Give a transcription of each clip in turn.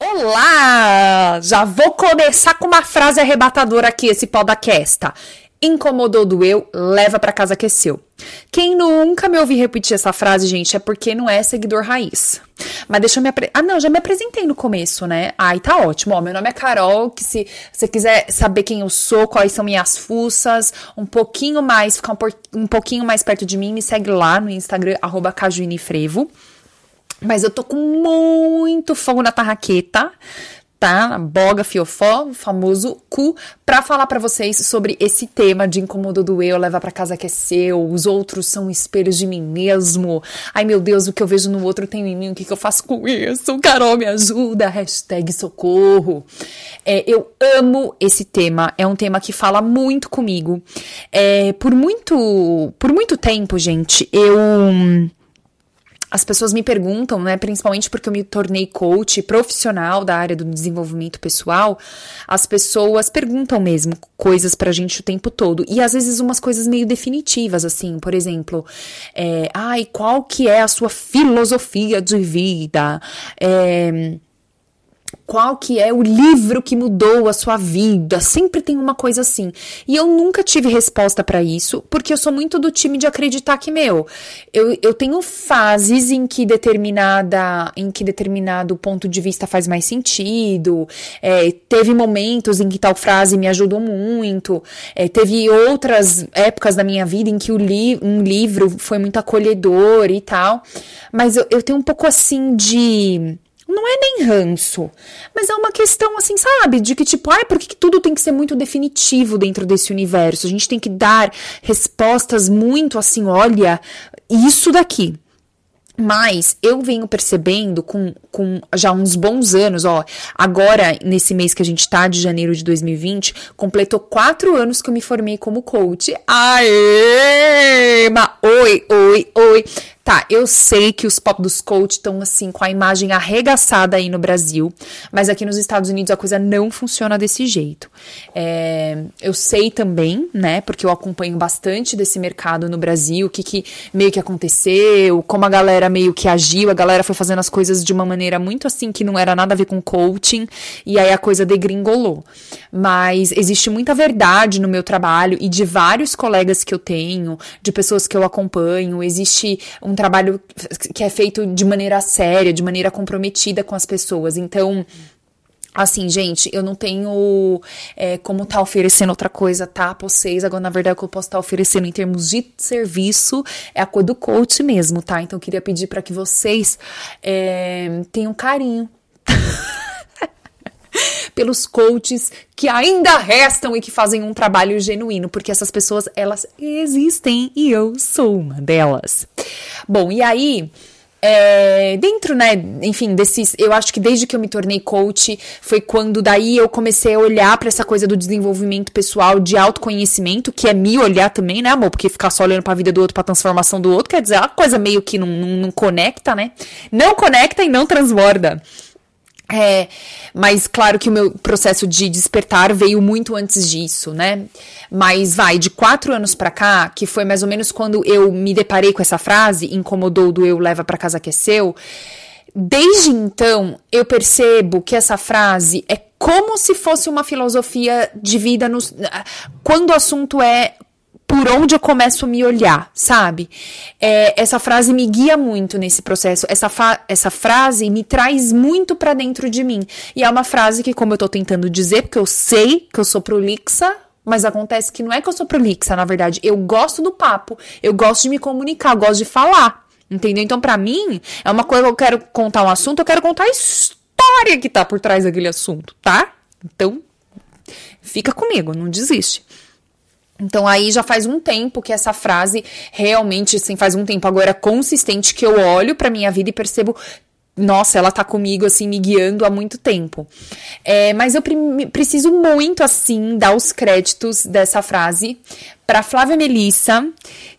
Olá! Já vou começar com uma frase arrebatadora aqui, esse podcast. Incomodou, doeu, leva para casa aqueceu. Quem nunca me ouviu repetir essa frase, gente, é porque não é seguidor raiz. Mas deixa eu me apresentar. Ah, não, já me apresentei no começo, né? Ai, tá ótimo. Ó, meu nome é Carol, que se você quiser saber quem eu sou, quais são minhas fuças, um pouquinho mais, ficar um, por... um pouquinho mais perto de mim, me segue lá no Instagram, arroba cajuinefrevo. Mas eu tô com muito fogo na tarraqueta, tá? Na boga fiofó, famoso cu, pra falar para vocês sobre esse tema de incômodo do eu, leva para casa que é seu, os outros são espelhos de mim mesmo. Ai meu Deus, o que eu vejo no outro tem em mim, o que, que eu faço com isso? Carol, me ajuda, hashtag socorro. É, eu amo esse tema, é um tema que fala muito comigo. É, por muito, por muito tempo, gente, eu as pessoas me perguntam, né, principalmente porque eu me tornei coach profissional da área do desenvolvimento pessoal, as pessoas perguntam mesmo coisas pra gente o tempo todo. E às vezes umas coisas meio definitivas, assim, por exemplo, é, ai, qual que é a sua filosofia de vida? É, qual que é o livro que mudou a sua vida? Sempre tem uma coisa assim. E eu nunca tive resposta para isso, porque eu sou muito do time de acreditar que, meu, eu, eu tenho fases em que determinada, em que determinado ponto de vista faz mais sentido. É, teve momentos em que tal frase me ajudou muito. É, teve outras épocas da minha vida em que o li, um livro foi muito acolhedor e tal. Mas eu, eu tenho um pouco assim de não é nem ranço, mas é uma questão assim, sabe? De que tipo, ai, por que tudo tem que ser muito definitivo dentro desse universo? A gente tem que dar respostas muito assim, olha, isso daqui. Mas eu venho percebendo com, com já uns bons anos, ó. Agora, nesse mês que a gente tá, de janeiro de 2020, completou quatro anos que eu me formei como coach. Aê! Ma, oi, oi, oi. Tá, eu sei que os pop dos coach estão assim com a imagem arregaçada aí no Brasil, mas aqui nos Estados Unidos a coisa não funciona desse jeito. É, eu sei também, né, porque eu acompanho bastante desse mercado no Brasil, o que, que meio que aconteceu, como a galera meio que agiu, a galera foi fazendo as coisas de uma maneira muito assim que não era nada a ver com coaching, e aí a coisa degringolou. Mas existe muita verdade no meu trabalho e de vários colegas que eu tenho, de pessoas que eu acompanho, existe um trabalho que é feito de maneira séria, de maneira comprometida com as pessoas. Então, Assim, gente, eu não tenho é, como tá oferecendo outra coisa, tá? Pra vocês. Agora, na verdade, o que eu posso estar tá oferecendo em termos de serviço é a coisa do coach mesmo, tá? Então, eu queria pedir para que vocês é, tenham carinho pelos coaches que ainda restam e que fazem um trabalho genuíno, porque essas pessoas, elas existem e eu sou uma delas. Bom, e aí. É, dentro, né, enfim, desses, eu acho que desde que eu me tornei coach, foi quando daí eu comecei a olhar para essa coisa do desenvolvimento pessoal, de autoconhecimento, que é me olhar também, né, amor? Porque ficar só olhando para a vida do outro, para transformação do outro, quer dizer, é uma coisa meio que não, não, não conecta, né? Não conecta e não transborda. É, mas claro que o meu processo de despertar veio muito antes disso, né? Mas vai, de quatro anos para cá, que foi mais ou menos quando eu me deparei com essa frase, incomodou do eu leva para casa que seu. Desde então, eu percebo que essa frase é como se fosse uma filosofia de vida no, quando o assunto é por onde eu começo a me olhar, sabe? É, essa frase me guia muito nesse processo. Essa, essa frase me traz muito para dentro de mim. E é uma frase que, como eu tô tentando dizer, porque eu sei que eu sou prolixa, mas acontece que não é que eu sou prolixa, na verdade. Eu gosto do papo, eu gosto de me comunicar, eu gosto de falar. Entendeu? Então, para mim, é uma coisa que eu quero contar um assunto, eu quero contar a história que tá por trás daquele assunto, tá? Então, fica comigo, não desiste. Então aí já faz um tempo que essa frase realmente, assim, faz um tempo agora consistente que eu olho para minha vida e percebo nossa, ela tá comigo, assim, me guiando há muito tempo. É, mas eu preciso muito, assim, dar os créditos dessa frase para Flávia Melissa,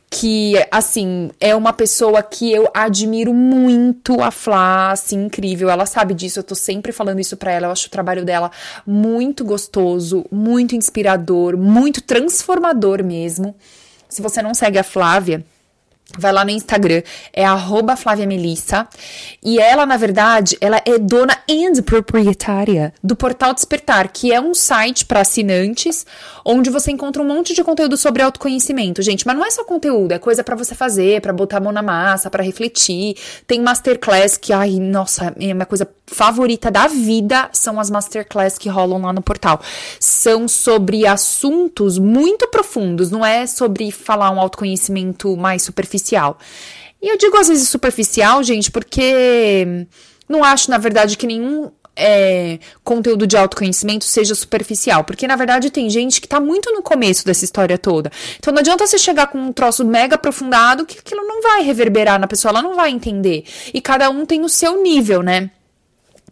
que, assim, é uma pessoa que eu admiro muito a Flá, assim, incrível. Ela sabe disso, eu tô sempre falando isso pra ela. Eu acho o trabalho dela muito gostoso, muito inspirador, muito transformador mesmo. Se você não segue a Flávia, Vai lá no Instagram, é arroba Flávia Melissa. E ela, na verdade, ela é dona e proprietária do Portal Despertar, que é um site para assinantes, onde você encontra um monte de conteúdo sobre autoconhecimento, gente. Mas não é só conteúdo, é coisa para você fazer, para botar a mão na massa, para refletir. Tem masterclass que, ai, nossa, é minha coisa favorita da vida são as masterclass que rolam lá no portal. São sobre assuntos muito profundos, não é sobre falar um autoconhecimento mais superficial. E eu digo às vezes superficial, gente, porque não acho, na verdade, que nenhum é, conteúdo de autoconhecimento seja superficial. Porque, na verdade, tem gente que tá muito no começo dessa história toda. Então, não adianta você chegar com um troço mega aprofundado que aquilo não vai reverberar na pessoa, ela não vai entender. E cada um tem o seu nível, né?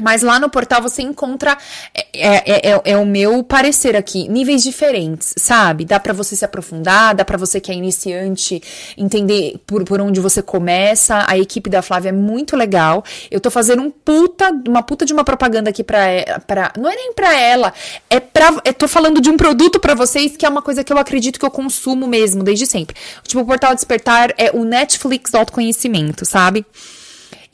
Mas lá no portal você encontra, é, é, é, é, o meu parecer aqui, níveis diferentes, sabe? Dá para você se aprofundar, dá para você que é iniciante entender por, por onde você começa. A equipe da Flávia é muito legal. Eu tô fazendo um puta, uma puta de uma propaganda aqui pra, pra não é nem pra ela, é pra, eu tô falando de um produto para vocês que é uma coisa que eu acredito que eu consumo mesmo desde sempre. Tipo, o Portal Despertar é o Netflix do autoconhecimento, sabe?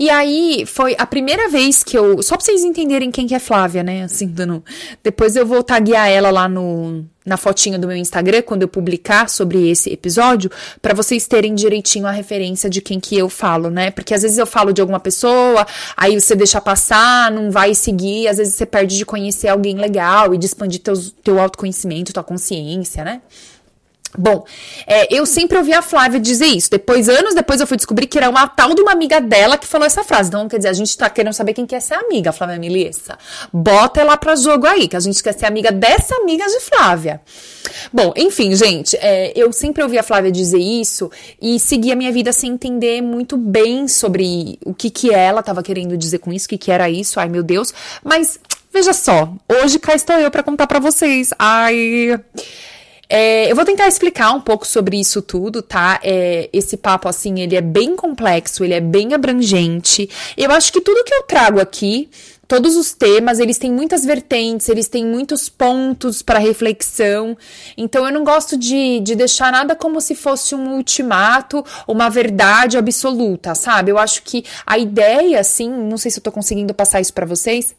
E aí foi a primeira vez que eu. Só pra vocês entenderem quem que é Flávia, né? Assim, dando, depois eu vou taguear ela lá no, na fotinha do meu Instagram, quando eu publicar sobre esse episódio, para vocês terem direitinho a referência de quem que eu falo, né? Porque às vezes eu falo de alguma pessoa, aí você deixa passar, não vai seguir, às vezes você perde de conhecer alguém legal e de expandir teus, teu autoconhecimento, tua consciência, né? Bom, é, eu sempre ouvi a Flávia dizer isso. Depois, anos depois, eu fui descobrir que era uma tal de uma amiga dela que falou essa frase. Então, quer dizer, a gente tá querendo saber quem quer ser amiga, Flávia Melissa. Bota ela pra jogo aí, que a gente quer ser amiga dessa amiga de Flávia. Bom, enfim, gente, é, eu sempre ouvi a Flávia dizer isso e segui a minha vida sem entender muito bem sobre o que que ela tava querendo dizer com isso, o que que era isso. Ai, meu Deus. Mas, veja só, hoje cá estou eu para contar para vocês. Ai. É, eu vou tentar explicar um pouco sobre isso tudo, tá? É, esse papo, assim, ele é bem complexo, ele é bem abrangente. Eu acho que tudo que eu trago aqui, todos os temas, eles têm muitas vertentes, eles têm muitos pontos para reflexão. Então, eu não gosto de, de deixar nada como se fosse um ultimato, uma verdade absoluta, sabe? Eu acho que a ideia, assim, não sei se eu tô conseguindo passar isso para vocês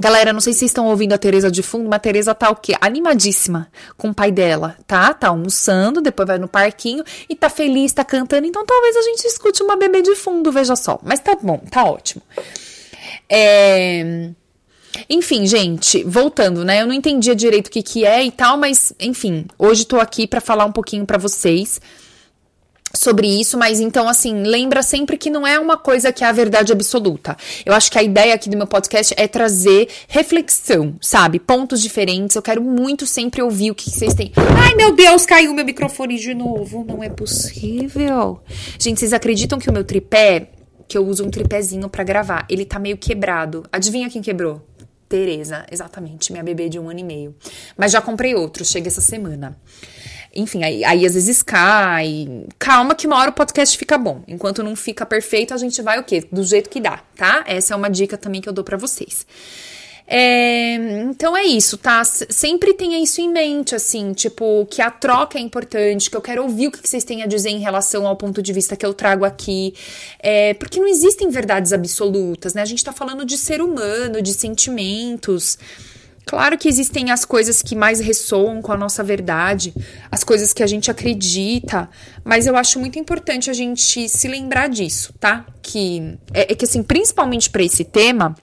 Galera, não sei se vocês estão ouvindo a Tereza de fundo, mas a Tereza tá o quê? Animadíssima com o pai dela, tá? Tá almoçando, depois vai no parquinho e tá feliz, tá cantando. Então talvez a gente escute uma bebê de fundo, veja só. Mas tá bom, tá ótimo. É... Enfim, gente, voltando, né? Eu não entendia direito o que que é e tal, mas enfim, hoje tô aqui para falar um pouquinho para vocês sobre isso, mas então assim, lembra sempre que não é uma coisa que é a verdade absoluta. Eu acho que a ideia aqui do meu podcast é trazer reflexão, sabe? Pontos diferentes. Eu quero muito sempre ouvir o que vocês têm. Ai, meu Deus, caiu meu microfone de novo. Não é possível. Gente, vocês acreditam que o meu tripé, que eu uso um tripézinho para gravar, ele tá meio quebrado. Adivinha quem quebrou? Tereza, exatamente, minha bebê de um ano e meio. Mas já comprei outro, chega essa semana. Enfim, aí, aí às vezes cai. Calma que uma hora o podcast fica bom. Enquanto não fica perfeito, a gente vai o quê? Do jeito que dá, tá? Essa é uma dica também que eu dou para vocês. É, então é isso, tá? Sempre tenha isso em mente, assim, tipo, que a troca é importante, que eu quero ouvir o que vocês têm a dizer em relação ao ponto de vista que eu trago aqui. É, porque não existem verdades absolutas, né? A gente tá falando de ser humano, de sentimentos. Claro que existem as coisas que mais ressoam com a nossa verdade, as coisas que a gente acredita, mas eu acho muito importante a gente se lembrar disso, tá? Que é, é que assim, principalmente para esse tema,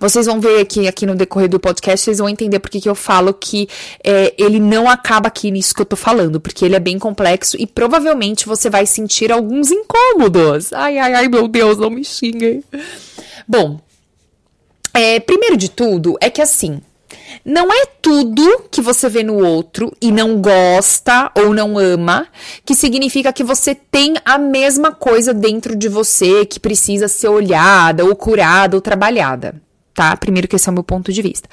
vocês vão ver aqui, aqui no decorrer do podcast, vocês vão entender porque que eu falo que é, ele não acaba aqui nisso que eu tô falando, porque ele é bem complexo e provavelmente você vai sentir alguns incômodos. Ai, ai, ai, meu Deus, não me xinguem. Bom, é, primeiro de tudo, é que assim, Não é tudo que você vê no outro e não gosta ou não ama que significa que você tem a mesma coisa dentro de você que precisa ser olhada ou curada ou trabalhada, tá? Primeiro que esse é o meu ponto de vista.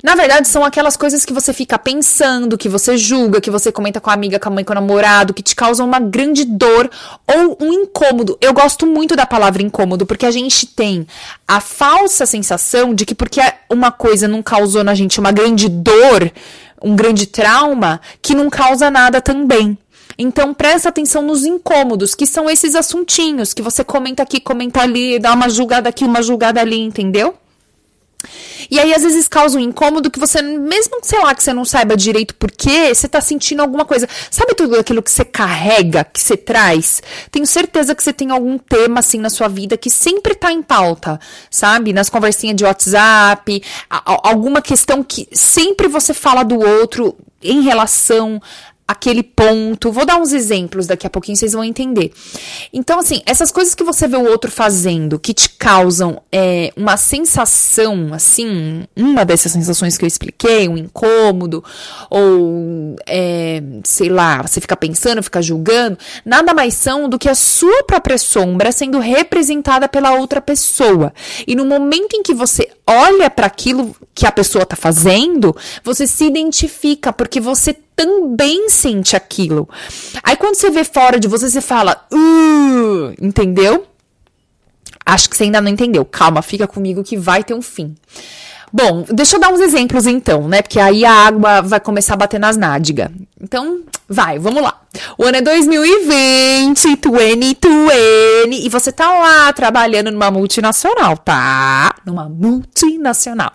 Na verdade, são aquelas coisas que você fica pensando, que você julga, que você comenta com a amiga, com a mãe, com o namorado, que te causam uma grande dor ou um incômodo. Eu gosto muito da palavra incômodo, porque a gente tem a falsa sensação de que porque uma coisa não causou na gente uma grande dor, um grande trauma, que não causa nada também. Então presta atenção nos incômodos, que são esses assuntinhos que você comenta aqui, comenta ali, dá uma julgada aqui, uma julgada ali, entendeu? E aí, às vezes, causa um incômodo que você, mesmo, sei lá, que você não saiba direito por quê, você tá sentindo alguma coisa. Sabe tudo aquilo que você carrega, que você traz? Tenho certeza que você tem algum tema, assim, na sua vida que sempre tá em pauta, sabe? Nas conversinhas de WhatsApp, alguma questão que sempre você fala do outro em relação aquele ponto. Vou dar uns exemplos daqui a pouquinho, vocês vão entender. Então, assim, essas coisas que você vê o outro fazendo, que te causam é, uma sensação, assim, uma dessas sensações que eu expliquei, um incômodo, ou, é, sei lá, você fica pensando, fica julgando, nada mais são do que a sua própria sombra sendo representada pela outra pessoa. E no momento em que você olha para aquilo que a pessoa tá fazendo, você se identifica, porque você também sente aquilo. Aí quando você vê fora de você, você fala, uh, entendeu? Acho que você ainda não entendeu. Calma, fica comigo que vai ter um fim. Bom, deixa eu dar uns exemplos então, né? Porque aí a água vai começar a bater nas nádegas. Então, vai, vamos lá. O ano é 2020, 2020, e você tá lá trabalhando numa multinacional, tá? Numa multinacional.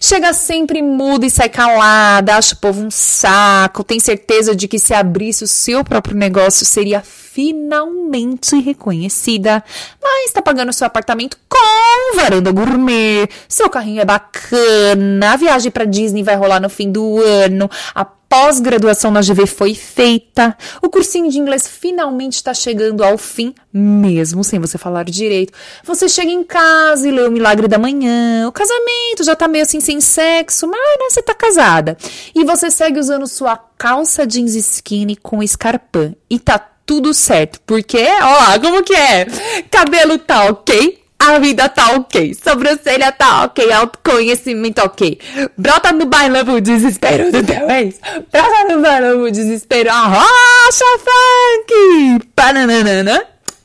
Chega sempre muda e sai calada, acha o povo um saco, tem certeza de que se abrisse o seu próprio negócio seria finalmente reconhecida, mas tá pagando seu apartamento com varanda gourmet, seu carrinho é bacana, a viagem para Disney vai rolar no fim do ano, a pós-graduação na GV foi feita, o cursinho de inglês finalmente está chegando ao fim, mesmo sem você falar direito. Você chega em casa e lê o Milagre da Manhã, o casamento já tá meio assim sem sexo, mas né, você tá casada. E você segue usando sua calça jeans skinny com escarpã. E tá tudo certo. Porque, ó lá, como que é? Cabelo tá ok, a vida tá ok, sobrancelha tá ok, autoconhecimento ok. Brota no bailão o desespero do teu ex. Brota no bailão o desespero, arrocha funk. Pananana,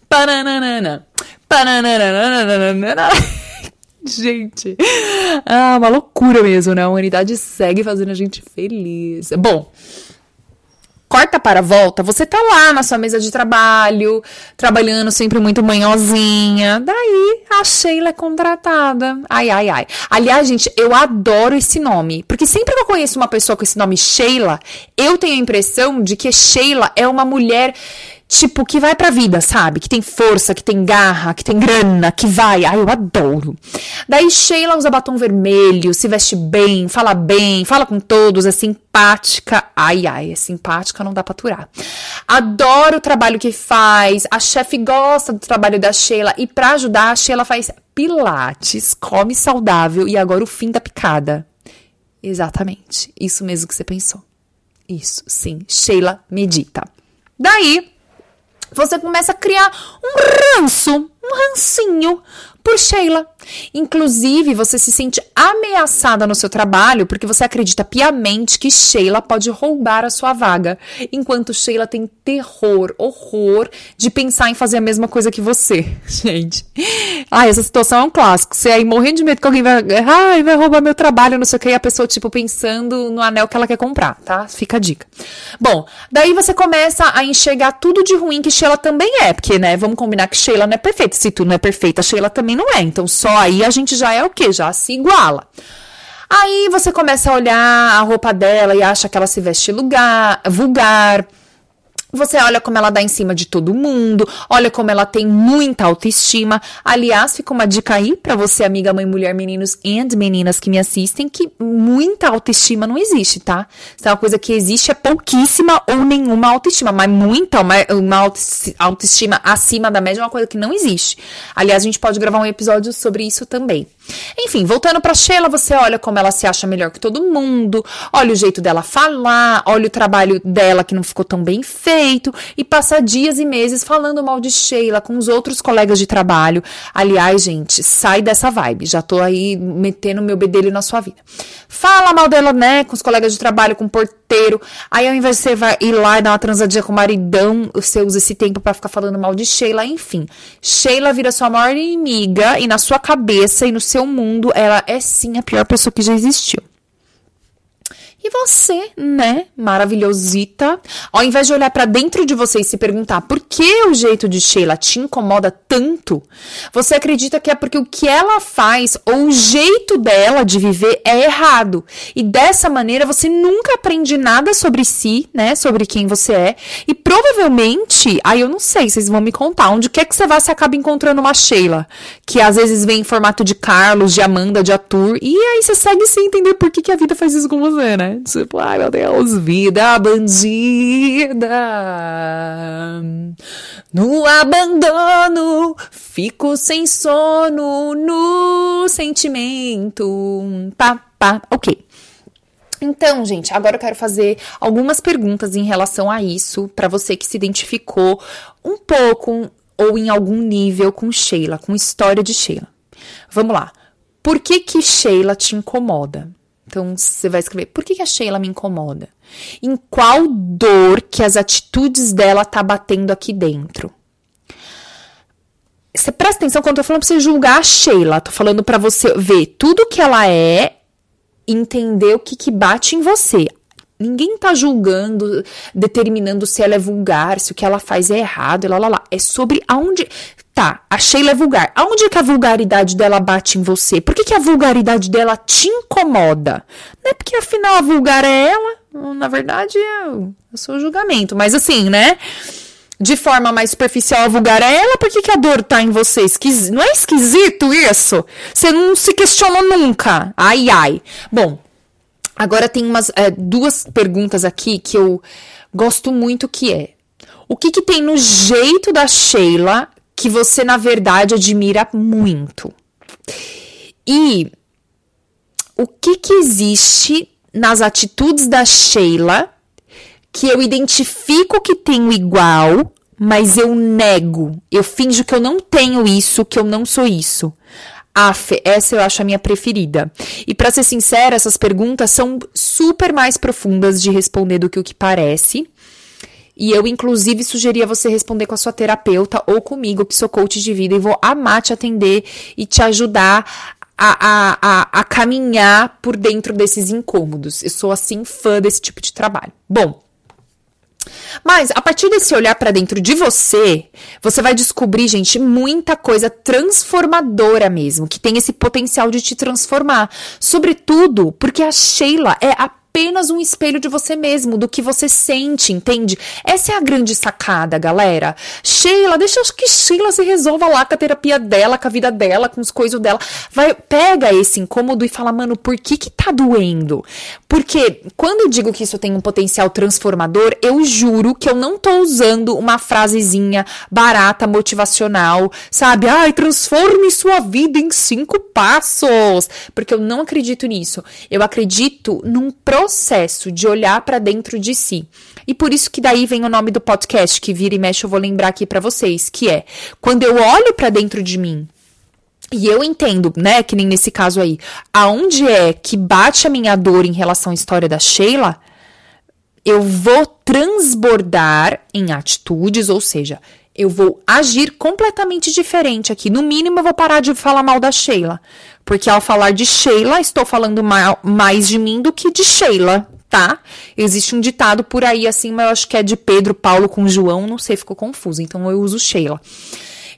pananana, pananana. Gente, ah, uma loucura mesmo, né? A humanidade segue fazendo a gente feliz. Bom, corta para volta, você tá lá na sua mesa de trabalho, trabalhando sempre muito manhosinha. Daí a Sheila é contratada. Ai, ai, ai. Aliás, gente, eu adoro esse nome. Porque sempre que eu conheço uma pessoa com esse nome Sheila, eu tenho a impressão de que Sheila é uma mulher tipo, que vai pra vida, sabe? Que tem força, que tem garra, que tem grana, que vai. Ai, eu adoro. Daí Sheila usa batom vermelho, se veste bem, fala bem, fala com todos, é simpática. Ai, ai, é simpática, não dá pra aturar. Adoro o trabalho que faz, a chefe gosta do trabalho da Sheila e pra ajudar, a Sheila faz pilates, come saudável e agora o fim da picada. Exatamente, isso mesmo que você pensou. Isso, sim, Sheila medita. Daí, você começa a criar um ranço, um rancinho por Sheila. Inclusive, você se sente ameaçada no seu trabalho porque você acredita piamente que Sheila pode roubar a sua vaga, enquanto Sheila tem terror, horror de pensar em fazer a mesma coisa que você. Gente, ai, essa situação é um clássico. Você aí morrendo de medo que alguém vai, ai, vai roubar meu trabalho, não sei o que, e a pessoa, tipo, pensando no anel que ela quer comprar, tá? Fica a dica. Bom, daí você começa a enxergar tudo de ruim que Sheila também é, porque, né, vamos combinar que Sheila não é perfeita. Se tu não é perfeita, Sheila também não é. Então, só aí a gente já é o quê? Já se iguala. Aí você começa a olhar a roupa dela e acha que ela se veste lugar, vulgar. Você olha como ela dá em cima de todo mundo, olha como ela tem muita autoestima. Aliás, fica uma dica aí para você, amiga, mãe, mulher, meninos e meninas que me assistem, que muita autoestima não existe, tá? Se é uma coisa que existe é pouquíssima ou nenhuma autoestima, mas muita, uma, uma autoestima acima da média é uma coisa que não existe. Aliás, a gente pode gravar um episódio sobre isso também. Enfim, voltando para Sheila, você olha como ela se acha melhor que todo mundo, olha o jeito dela falar, olha o trabalho dela que não ficou tão bem feito e passa dias e meses falando mal de Sheila com os outros colegas de trabalho. Aliás, gente, sai dessa vibe. Já tô aí metendo meu bedelho na sua vida. Fala mal dela, né, com os colegas de trabalho, com o porteiro. Aí ao invés de você vai ir lá e dar uma transadinha com o maridão, você usa esse tempo para ficar falando mal de Sheila, enfim. Sheila vira sua maior inimiga e na sua cabeça e no seu mundo, ela é sim a pior pessoa que já existiu. E você, né, maravilhosita, ao invés de olhar para dentro de você e se perguntar por que o jeito de Sheila te incomoda tanto, você acredita que é porque o que ela faz ou o jeito dela de viver é errado. E dessa maneira você nunca aprende nada sobre si, né, sobre quem você é, e provavelmente, aí eu não sei, vocês vão me contar, onde quer que você vá, você acaba encontrando uma Sheila, que às vezes vem em formato de Carlos, de Amanda, de Arthur, e aí você segue sem entender por que, que a vida faz isso com você, né? Tipo, ai meu Deus, vida bandida. No abandono, fico sem sono no sentimento. Pá, pá, ok. Então, gente, agora eu quero fazer algumas perguntas em relação a isso, para você que se identificou um pouco ou em algum nível com Sheila, com história de Sheila. Vamos lá. Por que que Sheila te incomoda? Então você vai escrever: por que, a Sheila me incomoda? Em qual dor que as atitudes dela tá batendo aqui dentro? Você presta atenção quando eu tô falando pra você julgar a Sheila. Tô falando para você ver tudo que ela é, entender o que, que bate em você. Ninguém tá julgando, determinando se ela é vulgar, se o que ela faz é errado, lá, lá, lá. É sobre aonde. Tá, a Sheila é vulgar. Aonde é que a vulgaridade dela bate em você? Por que, que a vulgaridade dela te incomoda? Não é porque afinal a vulgar é ela? Na verdade, eu, eu sou o julgamento. Mas assim, né? De forma mais superficial, a vulgar é ela, por que, que a dor tá em você? Esquis... Não é esquisito isso? Você não se questionou nunca. Ai, ai. Bom, agora tem umas é, duas perguntas aqui que eu gosto muito que é. O que, que tem no jeito da Sheila que você, na verdade, admira muito. E o que, que existe nas atitudes da Sheila que eu identifico que tenho igual, mas eu nego. Eu finjo que eu não tenho isso, que eu não sou isso. Aff, essa eu acho a minha preferida. E para ser sincera, essas perguntas são super mais profundas de responder do que o que parece. E eu, inclusive, sugeria você responder com a sua terapeuta ou comigo, que sou coach de vida, e vou amar te atender e te ajudar a, a, a, a caminhar por dentro desses incômodos. Eu sou, assim, fã desse tipo de trabalho. Bom, mas a partir desse olhar para dentro de você, você vai descobrir, gente, muita coisa transformadora mesmo, que tem esse potencial de te transformar. Sobretudo porque a Sheila é a apenas um espelho de você mesmo, do que você sente, entende? Essa é a grande sacada, galera. Sheila, deixa que Sheila se resolva lá com a terapia dela, com a vida dela, com os coisas dela. Vai, pega esse incômodo e fala, mano, por que que tá doendo? Porque quando eu digo que isso tem um potencial transformador, eu juro que eu não tô usando uma frasezinha barata, motivacional, sabe? Ai, transforme sua vida em cinco passos. Porque eu não acredito nisso. Eu acredito num processo processo de olhar para dentro de si. E por isso que daí vem o nome do podcast que vira e mexe eu vou lembrar aqui para vocês, que é quando eu olho para dentro de mim e eu entendo, né, que nem nesse caso aí, aonde é que bate a minha dor em relação à história da Sheila, eu vou transbordar em atitudes, ou seja, eu vou agir completamente diferente aqui. No mínimo, eu vou parar de falar mal da Sheila. Porque ao falar de Sheila, estou falando mal, mais de mim do que de Sheila, tá? Existe um ditado por aí assim, mas eu acho que é de Pedro, Paulo com João, não sei, ficou confuso. Então eu uso Sheila.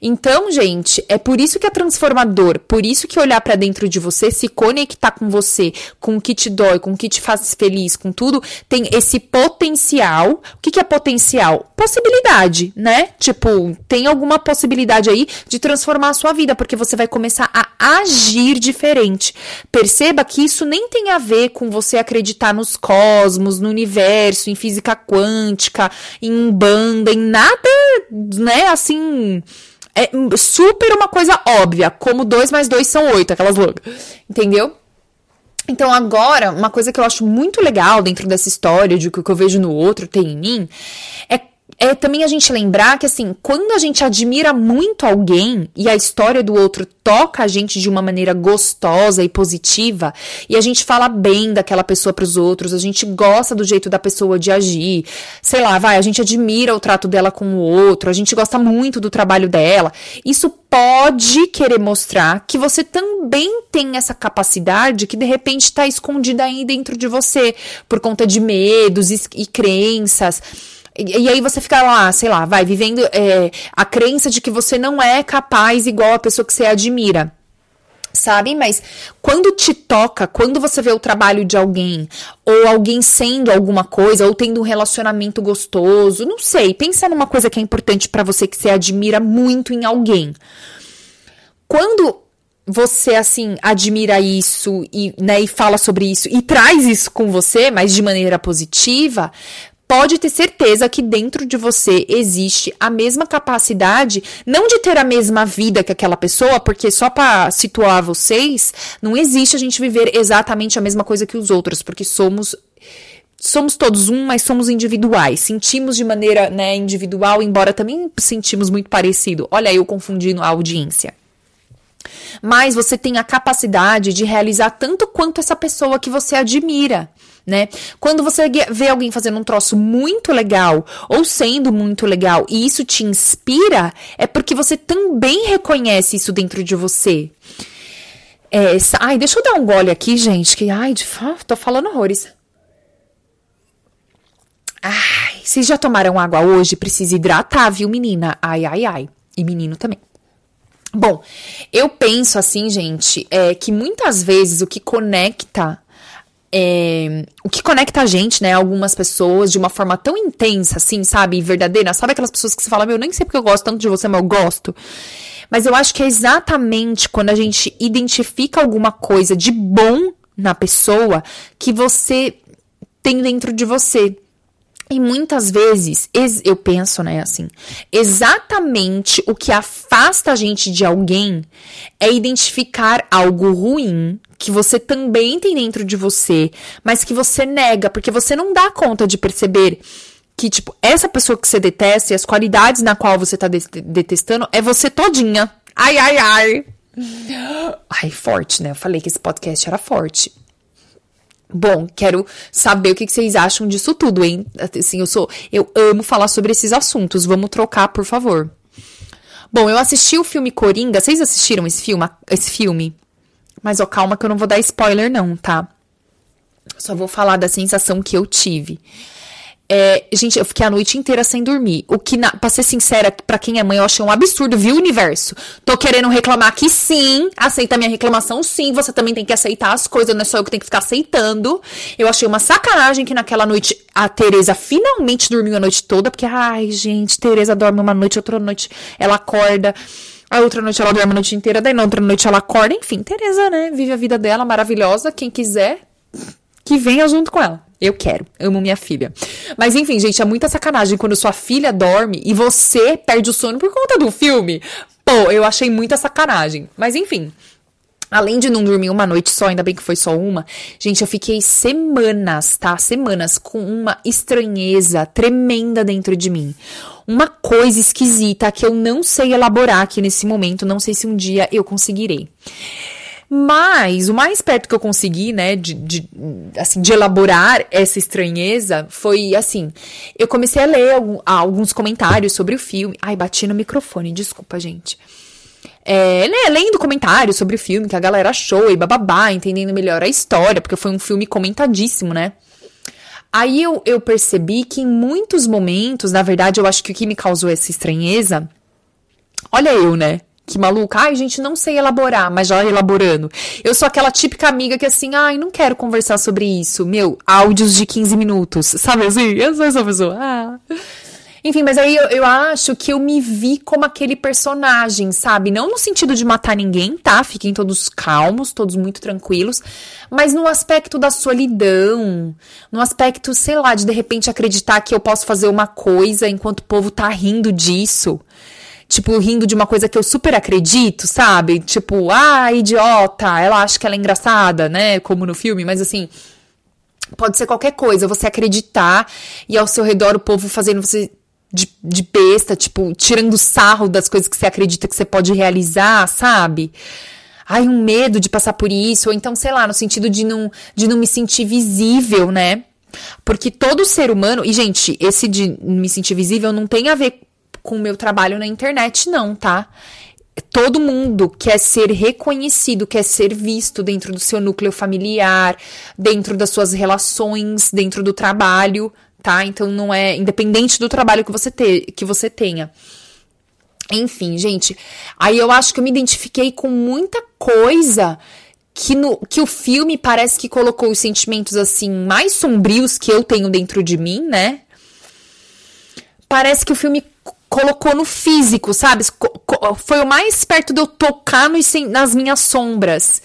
Então, gente, é por isso que é transformador, por isso que olhar para dentro de você, se conectar com você, com o que te dói, com o que te faz feliz, com tudo, tem esse potencial. O que, que é potencial? Possibilidade, né? Tipo, tem alguma possibilidade aí de transformar a sua vida, porque você vai começar a agir diferente. Perceba que isso nem tem a ver com você acreditar nos cosmos, no universo, em física quântica, em banda, em nada, né, assim é super uma coisa óbvia, como 2 mais 2 são 8, aquelas loucas. Entendeu? Então, agora, uma coisa que eu acho muito legal dentro dessa história, de que o que eu vejo no outro tem em mim, é é também a gente lembrar que, assim, quando a gente admira muito alguém e a história do outro toca a gente de uma maneira gostosa e positiva, e a gente fala bem daquela pessoa para os outros, a gente gosta do jeito da pessoa de agir, sei lá, vai, a gente admira o trato dela com o outro, a gente gosta muito do trabalho dela, isso pode querer mostrar que você também tem essa capacidade que de repente está escondida aí dentro de você, por conta de medos e, crenças. E, e aí você fica lá, sei lá, vai vivendo é, a crença de que você não é capaz igual a pessoa que você admira sabe? Mas quando te toca, quando você vê o trabalho de alguém, ou alguém sendo alguma coisa, ou tendo um relacionamento gostoso, não sei, pensa numa coisa que é importante para você que você admira muito em alguém. Quando você assim admira isso e, né, e fala sobre isso e traz isso com você, mas de maneira positiva, pode ter certeza que dentro de você existe a mesma capacidade, não de ter a mesma vida que aquela pessoa, porque só para situar vocês, não existe a gente viver exatamente a mesma coisa que os outros, porque somos somos todos um, mas somos individuais. Sentimos de maneira, né, individual, embora também sentimos muito parecido. Olha eu confundindo a audiência. Mas você tem a capacidade de realizar tanto quanto essa pessoa que você admira né? Quando você vê alguém fazendo um troço muito legal ou sendo muito legal e isso te inspira, é porque você também reconhece isso dentro de você. É, ai, deixa eu dar um gole aqui, gente, que ai, de, tô falando horrores. Ai, vocês já tomaram água hoje? Precisa hidratar, viu, menina? Ai, ai, ai. E menino também. Bom, eu penso assim, gente, é que muitas vezes o que conecta é, o que conecta a gente, né, algumas pessoas de uma forma tão intensa, assim, sabe, verdadeira, sabe aquelas pessoas que você fala, meu, nem sei porque eu gosto tanto de você, mas eu gosto. Mas eu acho que é exatamente quando a gente identifica alguma coisa de bom na pessoa que você tem dentro de você. E muitas vezes, eu penso, né, assim, exatamente o que afasta a gente de alguém é identificar algo ruim que você também tem dentro de você, mas que você nega, porque você não dá conta de perceber que, tipo, essa pessoa que você detesta e as qualidades na qual você tá detestando é você todinha. Ai, ai, ai. Ai, forte, né? Eu falei que esse podcast era forte. Bom, quero saber o que vocês acham disso tudo, hein? Assim, eu sou, eu amo falar sobre esses assuntos. Vamos trocar, por favor. Bom, eu assisti o filme Coringa. Vocês assistiram esse filme? Esse filme? Mas ó, calma que eu não vou dar spoiler não, tá? Só vou falar da sensação que eu tive. É, gente, eu fiquei a noite inteira sem dormir. O que, na, pra ser sincera, para quem é mãe, eu achei um absurdo, viu, universo? Tô querendo reclamar que sim, aceita minha reclamação, sim. Você também tem que aceitar as coisas, não é só eu que tenho que ficar aceitando. Eu achei uma sacanagem que naquela noite a Tereza finalmente dormiu a noite toda, porque, ai, gente, Tereza dorme uma noite, outra noite ela acorda. A outra noite ela dorme a noite inteira, daí na outra noite ela acorda. Enfim, Tereza, né? Vive a vida dela maravilhosa. Quem quiser, que venha junto com ela. Eu quero, amo minha filha. Mas enfim, gente, é muita sacanagem quando sua filha dorme e você perde o sono por conta do filme. Pô, eu achei muita sacanagem. Mas enfim, Além de não dormir uma noite só, ainda bem que foi só uma, gente, eu fiquei semanas, tá? Semanas com uma estranheza tremenda dentro de mim. Uma coisa esquisita que eu não sei elaborar aqui nesse momento, não sei se um dia eu conseguirei. Mas o mais perto que eu consegui, né, de, de, assim, de elaborar essa estranheza foi assim: eu comecei a ler alguns comentários sobre o filme. Ai, bati no microfone, desculpa, gente é, né, lendo comentários sobre o filme que a galera achou e bababá, entendendo melhor a história, porque foi um filme comentadíssimo, né? Aí eu, eu percebi que em muitos momentos, na verdade, eu acho que o que me causou essa estranheza Olha eu, né? Que maluca. Ai, gente, não sei elaborar, mas já elaborando. Eu sou aquela típica amiga que assim, ai, não quero conversar sobre isso. Meu, áudios de 15 minutos. Sabe assim? Eu sou essa pessoa. Ah. Enfim, mas aí eu, eu, acho que eu me vi como aquele personagem, sabe? Não no sentido de matar ninguém, tá? Fiquem todos calmos, todos muito tranquilos. Mas no aspecto da solidão, no aspecto, sei lá, de de repente acreditar que eu posso fazer uma coisa enquanto o povo tá rindo disso. Tipo, rindo de uma coisa que eu super acredito, sabe? Tipo, ah, idiota, ela acha que ela é engraçada, né? Como no filme, mas assim. Pode ser qualquer coisa, você acreditar e ao seu redor o povo fazendo você de, de besta, tipo, tirando sarro das coisas que você acredita que você pode realizar, sabe? Ai, um medo de passar por isso, ou então, sei lá, no sentido de não, de não me sentir visível, né? Porque todo ser humano, e gente, esse de me sentir visível não tem a ver com o meu trabalho na internet, não, tá? Todo mundo quer ser reconhecido, quer ser visto dentro do seu núcleo familiar, dentro das suas relações, dentro do trabalho, tá? Então não é independente do trabalho que você, te, que você tenha. Enfim, gente, aí eu acho que eu me identifiquei com muita coisa que, no, que o filme parece que colocou os sentimentos assim mais sombrios que eu tenho dentro de mim, né? Parece que o filme colocou no físico, sabe? Foi o mais perto de eu tocar nos, nas minhas sombras.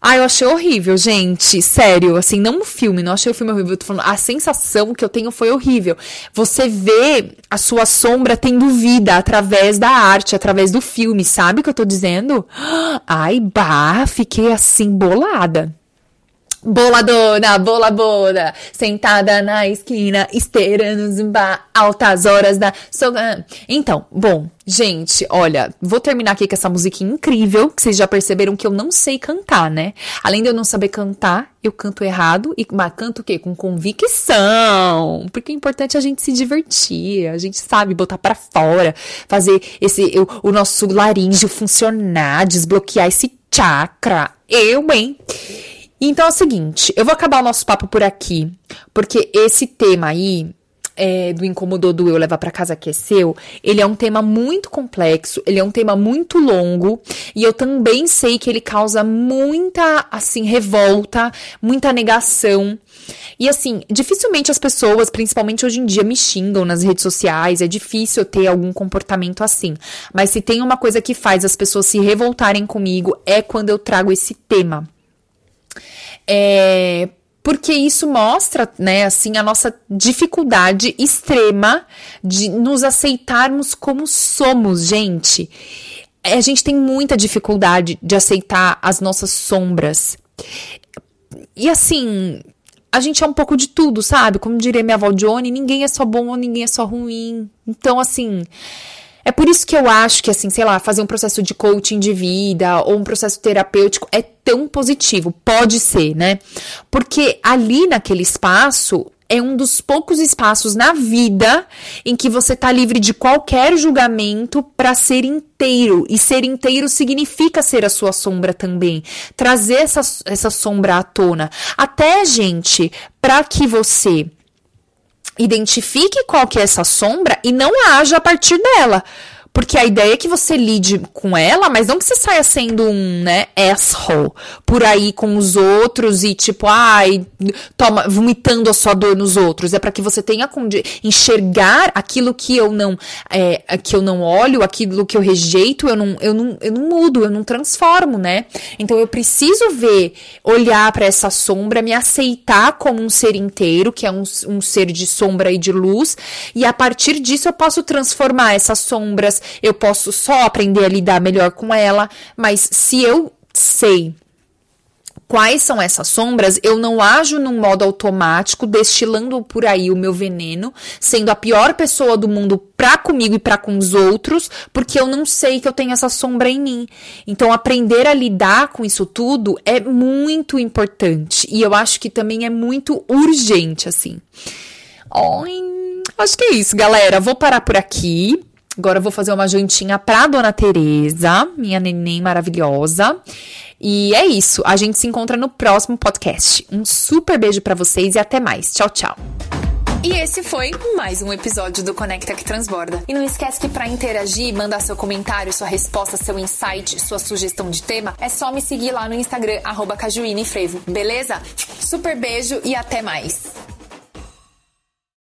Ah, eu achei horrível, gente. Sério, assim, não o filme, não achei o filme horrível. Eu tô falando, a sensação que eu tenho foi horrível. Você vê a sua sombra tendo vida através da arte, através do filme, sabe o que eu tô dizendo? Ai, bah, fiquei assim bolada. Boladona, bola sentada na esquina, esperando zumbar, altas horas da. Então, bom, gente, olha, vou terminar aqui com essa musiquinha incrível, que vocês já perceberam que eu não sei cantar, né? Além de eu não saber cantar, eu canto errado, e mas canto o quê? Com convicção. Porque é importante a gente se divertir, a gente sabe botar para fora, fazer esse o, o nosso laríngeo funcionar, desbloquear esse chakra. Eu, hein? Então é o seguinte, eu vou acabar o nosso papo por aqui, porque esse tema aí é, do incomodou do eu levar para casa que seu, ele é um tema muito complexo, ele é um tema muito longo e eu também sei que ele causa muita assim revolta, muita negação. E assim, dificilmente as pessoas, principalmente hoje em dia, me xingam nas redes sociais, é difícil eu ter algum comportamento assim. Mas se tem uma coisa que faz as pessoas se revoltarem comigo é quando eu trago esse tema. É, porque isso mostra, né, assim, a nossa dificuldade extrema de nos aceitarmos como somos, gente. A gente tem muita dificuldade de aceitar as nossas sombras. E assim, a gente é um pouco de tudo, sabe? Como diria minha avó Johnny, ninguém é só bom ou ninguém é só ruim. Então, assim, é por isso que eu acho que, assim, sei lá, fazer um processo de coaching de vida ou um processo terapêutico é tão positivo. Pode ser, né? Porque ali naquele espaço é um dos poucos espaços na vida em que você tá livre de qualquer julgamento para ser inteiro. E ser inteiro significa ser a sua sombra também. Trazer essa, essa sombra à tona. Até, gente, para que você identifique qual que é essa sombra e não haja a partir dela. Porque a ideia é que você lide com ela, mas não que você saia sendo um, né, asshole por aí com os outros e tipo, ai, toma, vomitando a sua dor nos outros. É para que você tenha de enxergar aquilo que eu não, é, que eu não olho, aquilo que eu rejeito, eu não, eu não, eu não mudo, eu não transformo, né? Então eu preciso ver, olhar para essa sombra, me aceitar como um ser inteiro, que é um, um ser de sombra e de luz, e a partir disso eu posso transformar essas sombras eu posso só aprender a lidar melhor com ela, mas se eu sei quais são essas sombras, eu não ajo num modo automático, destilando por aí o meu veneno, sendo a pior pessoa do mundo pra comigo e pra com os outros, porque eu não sei que eu tenho essa sombra em mim. Então, aprender a lidar com isso tudo é muito importante. E eu acho que também é muito urgente, assim. Oi, acho que é isso, galera. Vou parar por aqui. Agora eu vou fazer uma jantinha pra Dona Tereza, minha neném maravilhosa. E é isso. A gente se encontra no próximo podcast. Um super beijo para vocês e até mais. Tchau, tchau. E esse foi mais um episódio do Conecta que Transborda. E não esquece que para interagir, mandar seu comentário, sua resposta, seu insight, sua sugestão de tema, é só me seguir lá no Instagram, arroba Frevo, beleza? Super beijo e até mais!